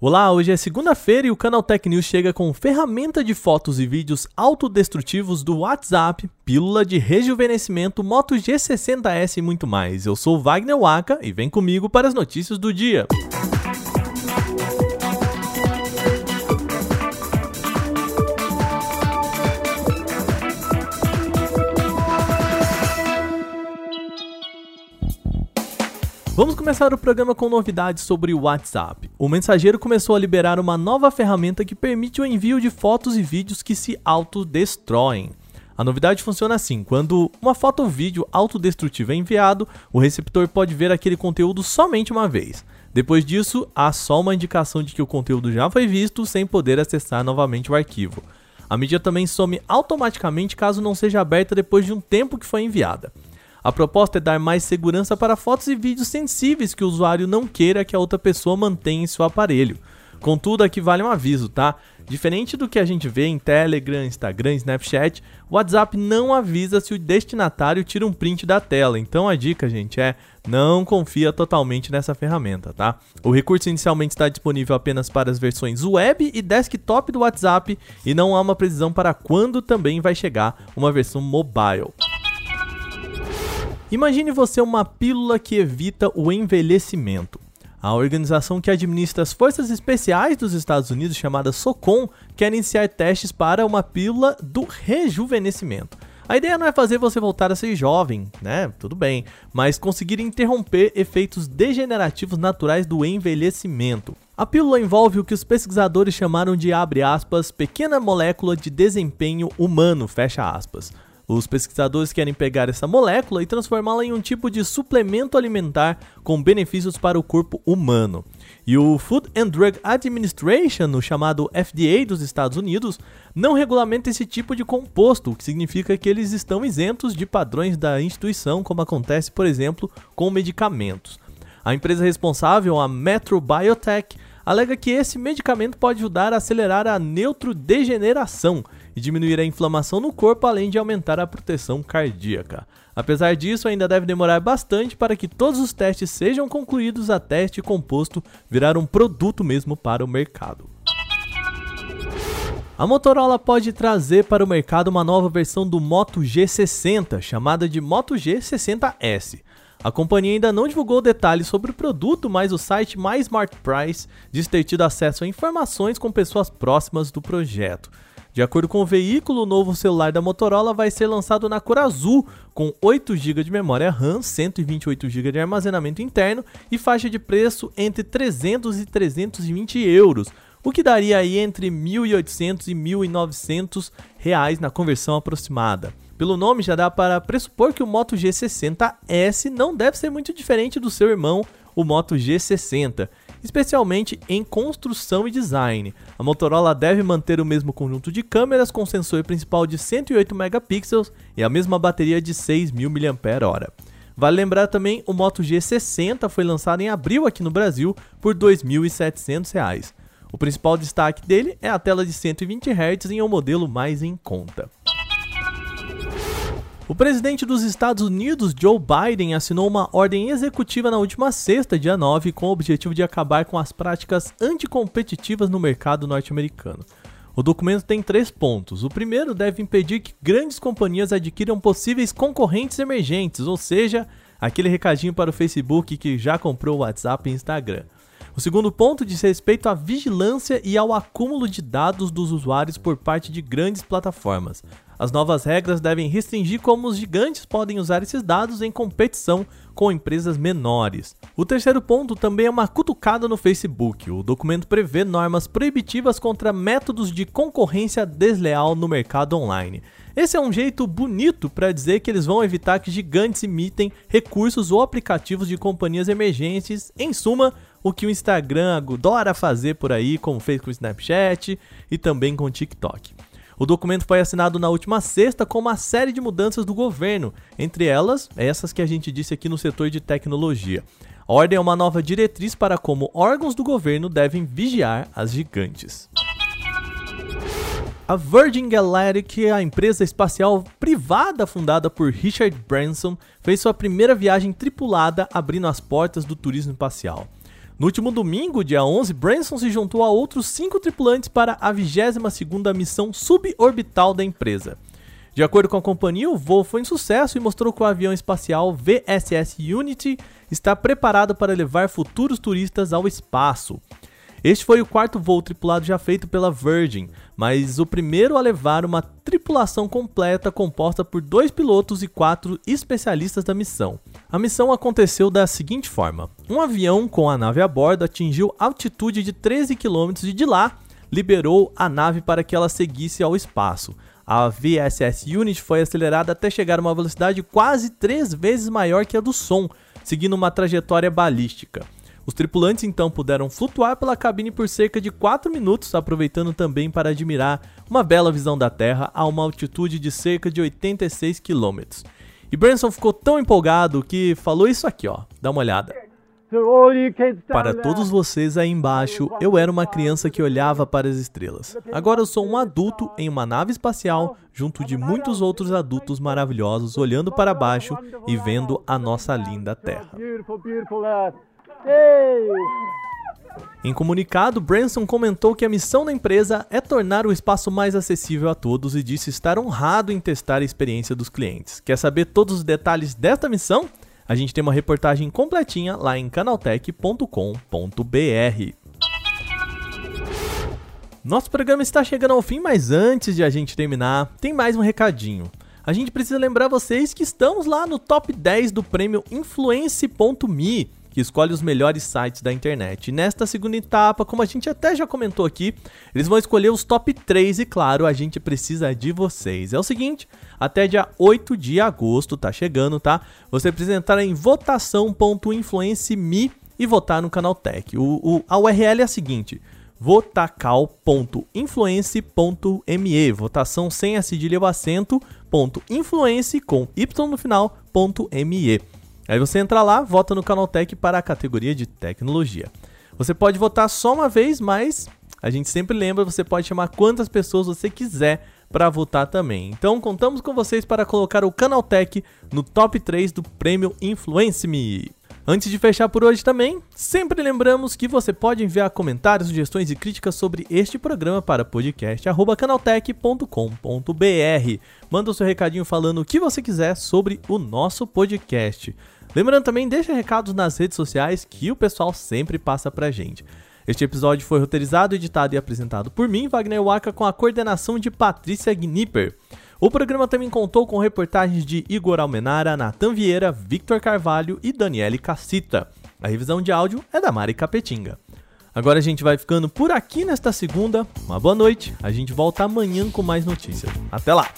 Olá, hoje é segunda-feira e o Canal Tech News chega com ferramenta de fotos e vídeos autodestrutivos do WhatsApp, pílula de rejuvenescimento, Moto G60S e muito mais. Eu sou Wagner Waka e vem comigo para as notícias do dia. Vamos começar o programa com novidades sobre o WhatsApp. O mensageiro começou a liberar uma nova ferramenta que permite o envio de fotos e vídeos que se autodestroem. A novidade funciona assim: quando uma foto ou vídeo autodestrutivo é enviado, o receptor pode ver aquele conteúdo somente uma vez. Depois disso, há só uma indicação de que o conteúdo já foi visto sem poder acessar novamente o arquivo. A mídia também some automaticamente caso não seja aberta depois de um tempo que foi enviada. A proposta é dar mais segurança para fotos e vídeos sensíveis que o usuário não queira que a outra pessoa mantenha em seu aparelho. Contudo, aqui vale um aviso, tá? Diferente do que a gente vê em Telegram, Instagram, Snapchat, o WhatsApp não avisa se o destinatário tira um print da tela. Então a dica, gente, é não confia totalmente nessa ferramenta, tá? O recurso inicialmente está disponível apenas para as versões web e desktop do WhatsApp e não há uma precisão para quando também vai chegar uma versão mobile. Imagine você uma pílula que evita o envelhecimento. A organização que administra as forças especiais dos Estados Unidos, chamada SOCOM, quer iniciar testes para uma pílula do rejuvenescimento. A ideia não é fazer você voltar a ser jovem, né? Tudo bem, mas conseguir interromper efeitos degenerativos naturais do envelhecimento. A pílula envolve o que os pesquisadores chamaram de aspas, pequena molécula de desempenho humano, fecha aspas. Os pesquisadores querem pegar essa molécula e transformá-la em um tipo de suplemento alimentar com benefícios para o corpo humano. E o Food and Drug Administration, o chamado FDA dos Estados Unidos, não regulamenta esse tipo de composto, o que significa que eles estão isentos de padrões da instituição, como acontece, por exemplo, com medicamentos. A empresa responsável, a Metro Biotech, alega que esse medicamento pode ajudar a acelerar a neutrodegeneração e diminuir a inflamação no corpo, além de aumentar a proteção cardíaca. Apesar disso, ainda deve demorar bastante para que todos os testes sejam concluídos até este composto virar um produto mesmo para o mercado. A Motorola pode trazer para o mercado uma nova versão do Moto G60, chamada de Moto G60S. A companhia ainda não divulgou detalhes sobre o produto, mas o site My Smart Price diz ter tido acesso a informações com pessoas próximas do projeto. De acordo com o veículo, o novo celular da Motorola vai ser lançado na cor azul, com 8 GB de memória RAM, 128 GB de armazenamento interno e faixa de preço entre 300 e 320 euros, o que daria aí entre 1.800 e 1.900 reais na conversão aproximada. Pelo nome já dá para pressupor que o Moto G60S não deve ser muito diferente do seu irmão, o Moto G60, especialmente em construção e design. A Motorola deve manter o mesmo conjunto de câmeras com sensor principal de 108 megapixels e a mesma bateria de 6.000 mAh. Vale lembrar também, o Moto G60 foi lançado em abril aqui no Brasil por R$ 2.700. O principal destaque dele é a tela de 120 Hz em um modelo mais em conta. O presidente dos Estados Unidos, Joe Biden, assinou uma ordem executiva na última sexta, dia 9, com o objetivo de acabar com as práticas anticompetitivas no mercado norte-americano. O documento tem três pontos. O primeiro deve impedir que grandes companhias adquiram possíveis concorrentes emergentes, ou seja, aquele recadinho para o Facebook que já comprou o WhatsApp e Instagram. O segundo ponto diz respeito à vigilância e ao acúmulo de dados dos usuários por parte de grandes plataformas. As novas regras devem restringir como os gigantes podem usar esses dados em competição com empresas menores. O terceiro ponto também é uma cutucada no Facebook. O documento prevê normas proibitivas contra métodos de concorrência desleal no mercado online. Esse é um jeito bonito para dizer que eles vão evitar que gigantes imitem recursos ou aplicativos de companhias emergentes. Em suma, o que o Instagram adora fazer por aí, como fez com o Snapchat e também com o TikTok. O documento foi assinado na última sexta com uma série de mudanças do governo, entre elas essas que a gente disse aqui no setor de tecnologia. A ordem é uma nova diretriz para como órgãos do governo devem vigiar as gigantes. A Virgin Galactic, a empresa espacial privada fundada por Richard Branson, fez sua primeira viagem tripulada abrindo as portas do turismo espacial. No último domingo, dia 11, Branson se juntou a outros cinco tripulantes para a 22ª missão suborbital da empresa. De acordo com a companhia, o voo foi um sucesso e mostrou que o avião espacial VSS Unity está preparado para levar futuros turistas ao espaço. Este foi o quarto voo tripulado já feito pela Virgin, mas o primeiro a levar uma tripulação completa composta por dois pilotos e quatro especialistas da missão. A missão aconteceu da seguinte forma: um avião com a nave a bordo atingiu altitude de 13 km e de lá liberou a nave para que ela seguisse ao espaço. A VSS Unit foi acelerada até chegar a uma velocidade quase três vezes maior que a do som, seguindo uma trajetória balística. Os tripulantes então puderam flutuar pela cabine por cerca de 4 minutos, aproveitando também para admirar uma bela visão da Terra a uma altitude de cerca de 86 km. E Branson ficou tão empolgado que falou isso aqui, ó. Dá uma olhada. Para todos vocês aí embaixo, eu era uma criança que olhava para as estrelas. Agora eu sou um adulto em uma nave espacial, junto de muitos outros adultos maravilhosos, olhando para baixo e vendo a nossa linda Terra. Em comunicado, Branson comentou que a missão da empresa é tornar o espaço mais acessível a todos e disse estar honrado em testar a experiência dos clientes. Quer saber todos os detalhes desta missão? A gente tem uma reportagem completinha lá em canaltech.com.br. Nosso programa está chegando ao fim, mas antes de a gente terminar, tem mais um recadinho. A gente precisa lembrar vocês que estamos lá no top 10 do prêmio Influence.me que escolhe os melhores sites da internet. E nesta segunda etapa, como a gente até já comentou aqui, eles vão escolher os top 3 e claro, a gente precisa de vocês. É o seguinte, até dia 8 de agosto, tá chegando, tá? Você precisa entrar em votação.influence.me e votar no canal Tech. O, o, a URL é a seguinte: votacal.influence.me, votação sem a e o acento, ponto influence com y no final, ponto me. Aí você entra lá, vota no Canaltech para a categoria de tecnologia. Você pode votar só uma vez, mas a gente sempre lembra, você pode chamar quantas pessoas você quiser para votar também. Então contamos com vocês para colocar o Canaltech no top 3 do prêmio Influence Me. Antes de fechar por hoje também, sempre lembramos que você pode enviar comentários, sugestões e críticas sobre este programa para podcast@canaltech.com.br. Manda o seu recadinho falando o que você quiser sobre o nosso podcast. Lembrando também, deixa recados nas redes sociais que o pessoal sempre passa pra gente. Este episódio foi roteirizado, editado e apresentado por mim, Wagner Waka, com a coordenação de Patrícia Gnipper. O programa também contou com reportagens de Igor Almenara, Natan Vieira, Victor Carvalho e Daniele Cassita. A revisão de áudio é da Mari Capetinga. Agora a gente vai ficando por aqui nesta segunda. Uma boa noite. A gente volta amanhã com mais notícias. Até lá!